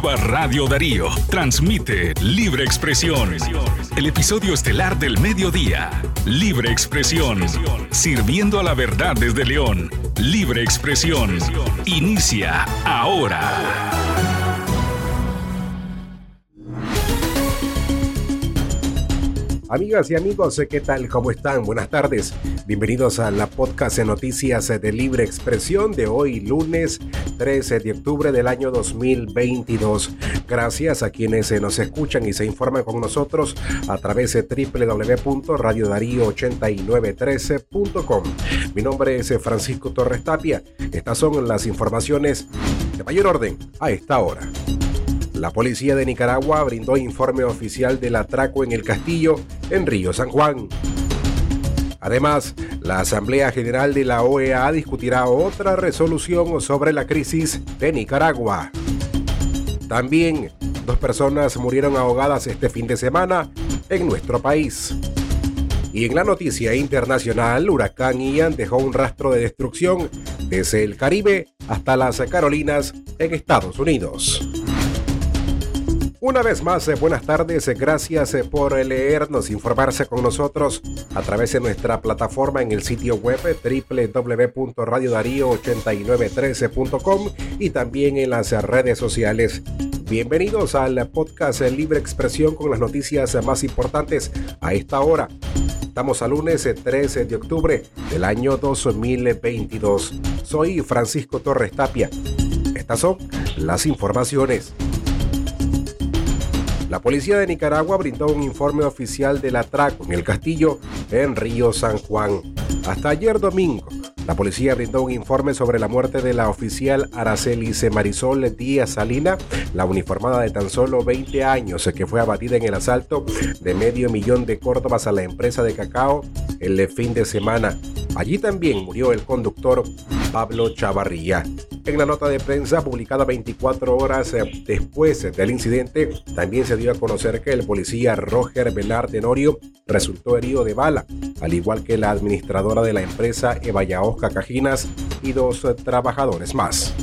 nueva Radio Darío transmite Libre Expresión. El episodio estelar del mediodía. Libre Expresión. Sirviendo a la verdad desde León. Libre Expresión. Inicia ahora. Amigas y amigos, ¿qué tal? ¿Cómo están? Buenas tardes. Bienvenidos a la podcast de noticias de libre expresión de hoy, lunes 13 de octubre del año 2022. Gracias a quienes nos escuchan y se informan con nosotros a través de www.radiodarío8913.com. Mi nombre es Francisco Torres Tapia. Estas son las informaciones de mayor orden a esta hora. La policía de Nicaragua brindó informe oficial del atraco en el castillo en Río San Juan. Además, la Asamblea General de la OEA discutirá otra resolución sobre la crisis de Nicaragua. También, dos personas murieron ahogadas este fin de semana en nuestro país. Y en la noticia internacional, huracán Ian dejó un rastro de destrucción desde el Caribe hasta las Carolinas en Estados Unidos. Una vez más, eh, buenas tardes, eh, gracias eh, por leernos, informarse con nosotros a través de nuestra plataforma en el sitio web www.radiodarío8913.com y también en las redes sociales. Bienvenidos al podcast Libre Expresión con las noticias más importantes a esta hora. Estamos a lunes 13 de octubre del año 2022. Soy Francisco Torres Tapia. Estas son las informaciones. La policía de Nicaragua brindó un informe oficial del atraco en el castillo en Río San Juan. Hasta ayer domingo, la policía brindó un informe sobre la muerte de la oficial Araceli Marisol Díaz Salina, la uniformada de tan solo 20 años que fue abatida en el asalto de medio millón de córdobas a la empresa de cacao el fin de semana. Allí también murió el conductor Pablo Chavarría. En la nota de prensa publicada 24 horas eh, después del incidente, también se dio a conocer que el policía Roger Velar Tenorio resultó herido de bala, al igual que la administradora de la empresa Eva Cajinas y dos trabajadores más.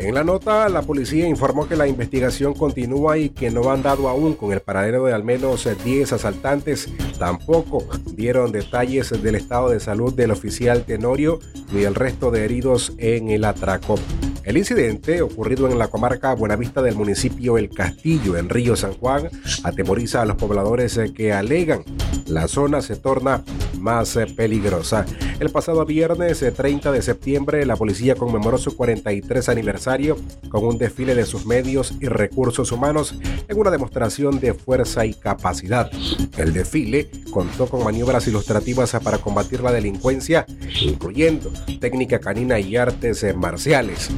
En la nota, la policía informó que la investigación continúa y que no han dado aún con el paradero de al menos 10 asaltantes. Tampoco dieron detalles del estado de salud del oficial Tenorio ni el resto de heridos en el atraco. El incidente, ocurrido en la comarca Buenavista del municipio El Castillo, en Río San Juan, atemoriza a los pobladores que alegan la zona se torna más peligrosa. El pasado viernes 30 de septiembre, la policía conmemoró su 43 aniversario con un desfile de sus medios y recursos humanos en una demostración de fuerza y capacidad. El desfile contó con maniobras ilustrativas para combatir la delincuencia, incluyendo técnica canina y artes marciales.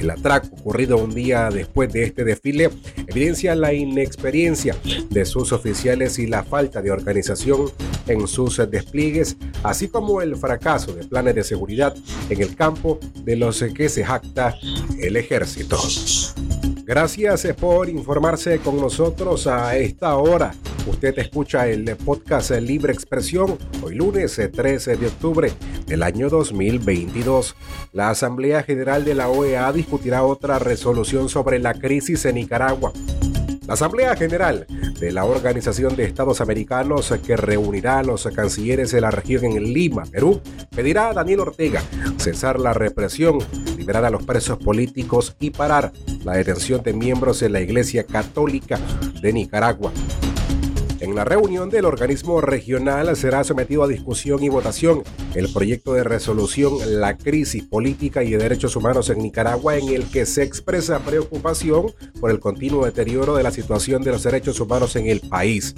El atraco ocurrido un día después de este desfile evidencia la inexperiencia de sus oficiales y la falta de organización en sus despliegues, así como el fracaso de planes de seguridad en el campo de los que se jacta el ejército. Gracias por informarse con nosotros a esta hora. Usted escucha el podcast Libre Expresión hoy lunes 13 de octubre del año 2022. La Asamblea General de la OEA discutirá otra resolución sobre la crisis en Nicaragua. La Asamblea General de la Organización de Estados Americanos que reunirá a los cancilleres de la región en Lima, Perú, pedirá a Daniel Ortega cesar la represión, liberar a los presos políticos y parar la detención de miembros de la Iglesia Católica de Nicaragua. En la reunión del organismo regional será sometido a discusión y votación el proyecto de resolución La crisis política y de derechos humanos en Nicaragua en el que se expresa preocupación por el continuo deterioro de la situación de los derechos humanos en el país.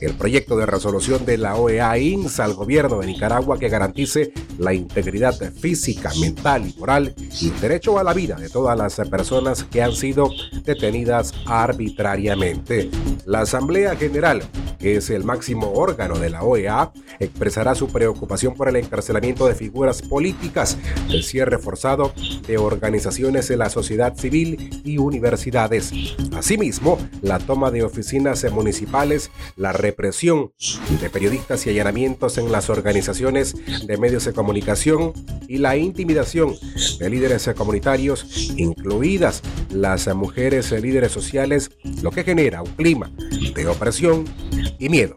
El proyecto de resolución de la OEA insta al gobierno de Nicaragua que garantice la integridad física, mental y moral y el derecho a la vida de todas las personas que han sido detenidas arbitrariamente. La Asamblea General que es el máximo órgano de la OEA, expresará su preocupación por el encarcelamiento de figuras políticas, el cierre forzado de organizaciones de la sociedad civil y universidades. Asimismo, la toma de oficinas municipales, la represión de periodistas y allanamientos en las organizaciones de medios de comunicación y la intimidación de líderes comunitarios, incluidas las mujeres líderes sociales, lo que genera un clima de opresión y miedo.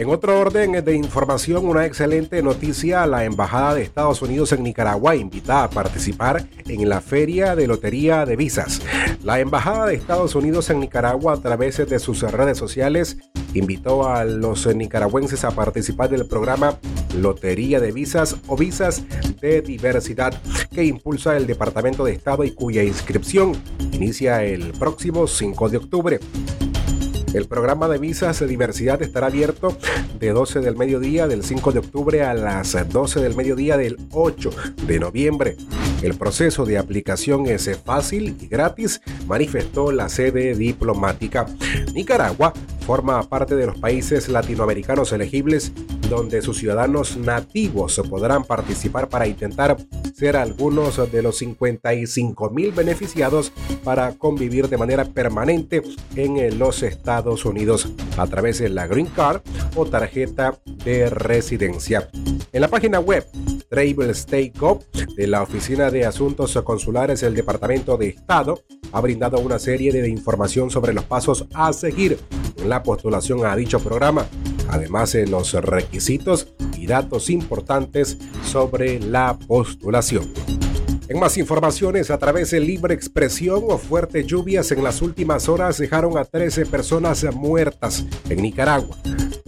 En otro orden de información, una excelente noticia, la Embajada de Estados Unidos en Nicaragua invita a participar en la Feria de Lotería de Visas. La Embajada de Estados Unidos en Nicaragua, a través de sus redes sociales, invitó a los nicaragüenses a participar del programa Lotería de Visas o Visas de Diversidad que impulsa el Departamento de Estado y cuya inscripción inicia el próximo 5 de octubre. El programa de visas de diversidad estará abierto de 12 del mediodía del 5 de octubre a las 12 del mediodía del 8 de noviembre. El proceso de aplicación es fácil y gratis, manifestó la sede diplomática. Nicaragua forma parte de los países latinoamericanos elegibles donde sus ciudadanos nativos podrán participar para intentar ser algunos de los 55 mil beneficiados para convivir de manera permanente en los Estados Unidos a través de la Green Card o tarjeta de residencia. En la página web Travel State Gov de la Oficina de Asuntos Consulares del Departamento de Estado ha brindado una serie de información sobre los pasos a seguir en la postulación a dicho programa, además de los requisitos y datos importantes sobre la postulación. En más informaciones, a través de libre expresión o fuertes lluvias en las últimas horas dejaron a 13 personas muertas en Nicaragua.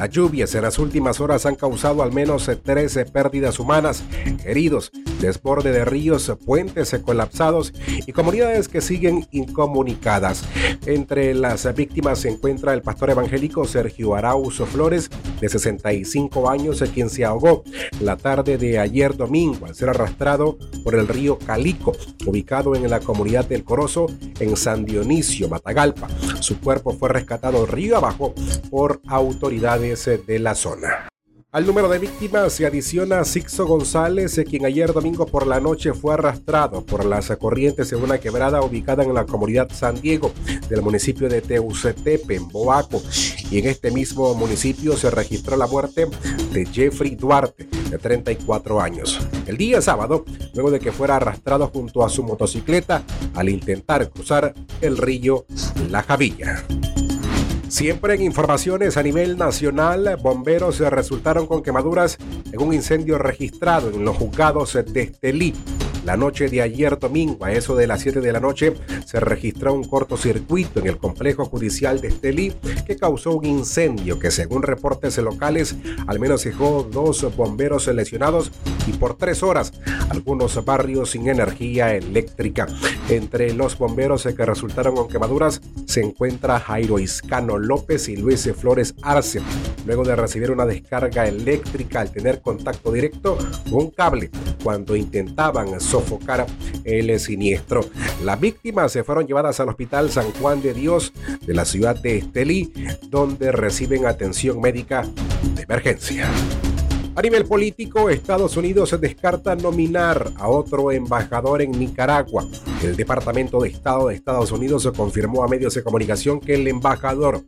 Las lluvias en las últimas horas han causado al menos 13 pérdidas humanas, heridos, desborde de ríos, puentes colapsados y comunidades que siguen incomunicadas. Entre las víctimas se encuentra el pastor evangélico Sergio Arauzo Flores, de 65 años, quien se ahogó la tarde de ayer domingo al ser arrastrado por el río Calico, ubicado en la comunidad del Corozo, en San Dionisio, Matagalpa. Su cuerpo fue rescatado río abajo por autoridades de la zona. Al número de víctimas se adiciona Sixo González, quien ayer domingo por la noche fue arrastrado por las corrientes en una quebrada ubicada en la comunidad San Diego del municipio de Teucetepe, en Boaco. Y en este mismo municipio se registró la muerte de Jeffrey Duarte, de 34 años. El día sábado, luego de que fuera arrastrado junto a su motocicleta al intentar cruzar el río La Javilla. Siempre en informaciones a nivel nacional, bomberos resultaron con quemaduras en un incendio registrado en los juzgados de Estelí. La noche de ayer domingo, a eso de las 7 de la noche, se registró un cortocircuito en el complejo judicial de Estelí que causó un incendio que según reportes locales al menos dejó dos bomberos lesionados y por tres horas algunos barrios sin energía eléctrica. Entre los bomberos que resultaron con quemaduras se encuentra Jairo Iscano López y Luis Flores Arce, luego de recibir una descarga eléctrica al tener contacto directo con un cable cuando intentaban sofocar el siniestro. Las víctimas se fueron llevadas al Hospital San Juan de Dios de la ciudad de Estelí, donde reciben atención médica de emergencia. A nivel político, Estados Unidos descarta nominar a otro embajador en Nicaragua. El Departamento de Estado de Estados Unidos confirmó a medios de comunicación que el embajador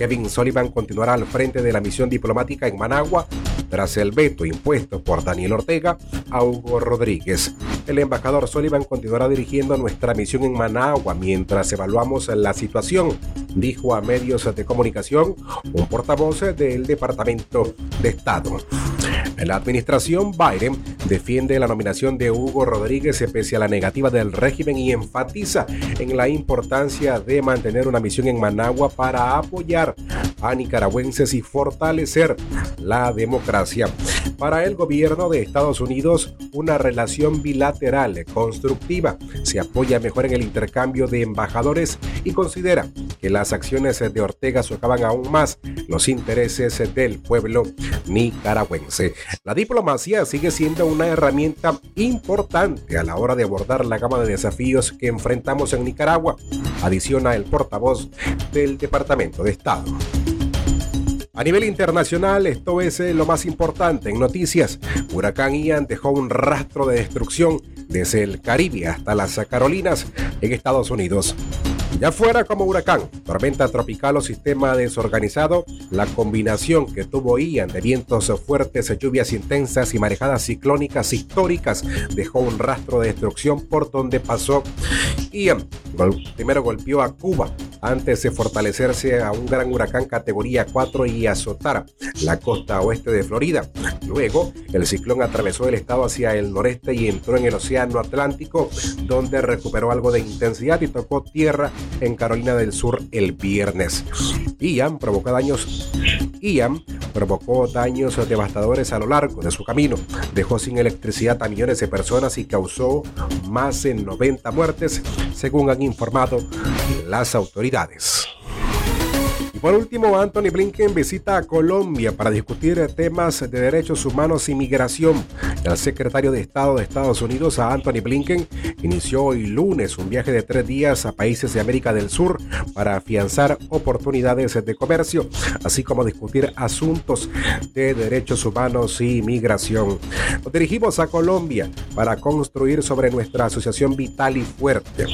Kevin Sullivan continuará al frente de la misión diplomática en Managua tras el veto impuesto por Daniel Ortega a Hugo Rodríguez. El embajador Sullivan continuará dirigiendo nuestra misión en Managua mientras evaluamos la situación, dijo a medios de comunicación un portavoz del Departamento de Estado. La administración Biden defiende la nominación de Hugo Rodríguez pese a la negativa del régimen y enfatiza en la importancia de mantener una misión en Managua para apoyar a nicaragüenses y fortalecer la democracia. Para el gobierno de Estados Unidos, una relación bilateral constructiva se apoya mejor en el intercambio de embajadores y considera que las acciones de Ortega socavan aún más los intereses del pueblo nicaragüense. La diplomacia sigue siendo una herramienta importante a la hora de abordar la gama de desafíos que enfrentamos en Nicaragua, adiciona el portavoz del Departamento de Estado. A nivel internacional, esto es eh, lo más importante en noticias. Huracán Ian dejó un rastro de destrucción desde el Caribe hasta las Carolinas en Estados Unidos. Ya fuera como huracán, tormenta tropical o sistema desorganizado, la combinación que tuvo Ian de vientos fuertes, lluvias intensas y marejadas ciclónicas históricas dejó un rastro de destrucción por donde pasó. Ian primero golpeó a Cuba antes de fortalecerse a un gran huracán categoría 4 y azotar la costa oeste de Florida. Luego, el ciclón atravesó el estado hacia el noreste y entró en el Océano Atlántico, donde recuperó algo de intensidad y tocó tierra en Carolina del Sur el viernes. Ian provocó daños. Ian provocó daños devastadores a lo largo de su camino. Dejó sin electricidad a millones de personas y causó más de 90 muertes, según han informado las autoridades. Por último, Anthony Blinken visita a Colombia para discutir temas de derechos humanos y migración. El secretario de Estado de Estados Unidos, Anthony Blinken, inició hoy lunes un viaje de tres días a países de América del Sur para afianzar oportunidades de comercio, así como discutir asuntos de derechos humanos y migración. Nos dirigimos a Colombia para construir sobre nuestra asociación vital y fuerte.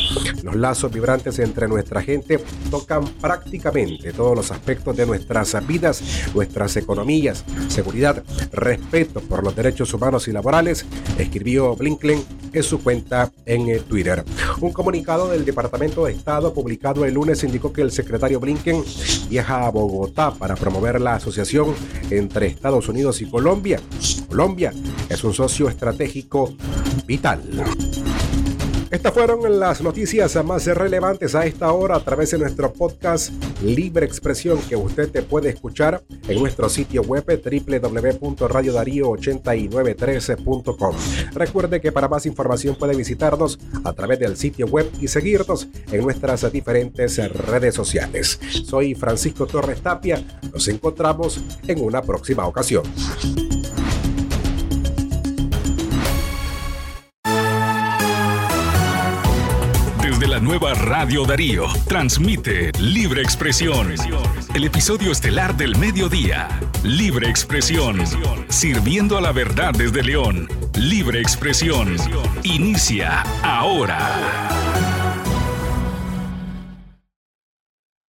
Los lazos vibrantes entre nuestra gente tocan prácticamente todos los aspectos de nuestras vidas, nuestras economías, seguridad, respeto por los derechos humanos y laborales, escribió Blinken en su cuenta en eh, Twitter. Un comunicado del Departamento de Estado publicado el lunes indicó que el secretario Blinken viaja a Bogotá para promover la asociación entre Estados Unidos y Colombia. Colombia es un socio estratégico vital. Estas fueron las noticias más relevantes a esta hora a través de nuestro podcast Libre Expresión que usted te puede escuchar en nuestro sitio web www.radiodarío8913.com. Recuerde que para más información puede visitarnos a través del sitio web y seguirnos en nuestras diferentes redes sociales. Soy Francisco Torres Tapia. Nos encontramos en una próxima ocasión. Nueva Radio Darío. Transmite Libre Expresión. El episodio estelar del mediodía. Libre Expresión. Sirviendo a la verdad desde León. Libre Expresión. Inicia ahora.